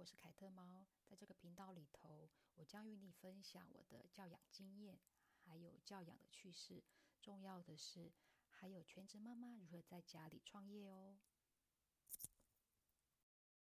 我是凯特猫在这个频道里头我将与你分享我的教养经验还有教养的趣事。重要的是还有全职妈妈如何在家里创业哦。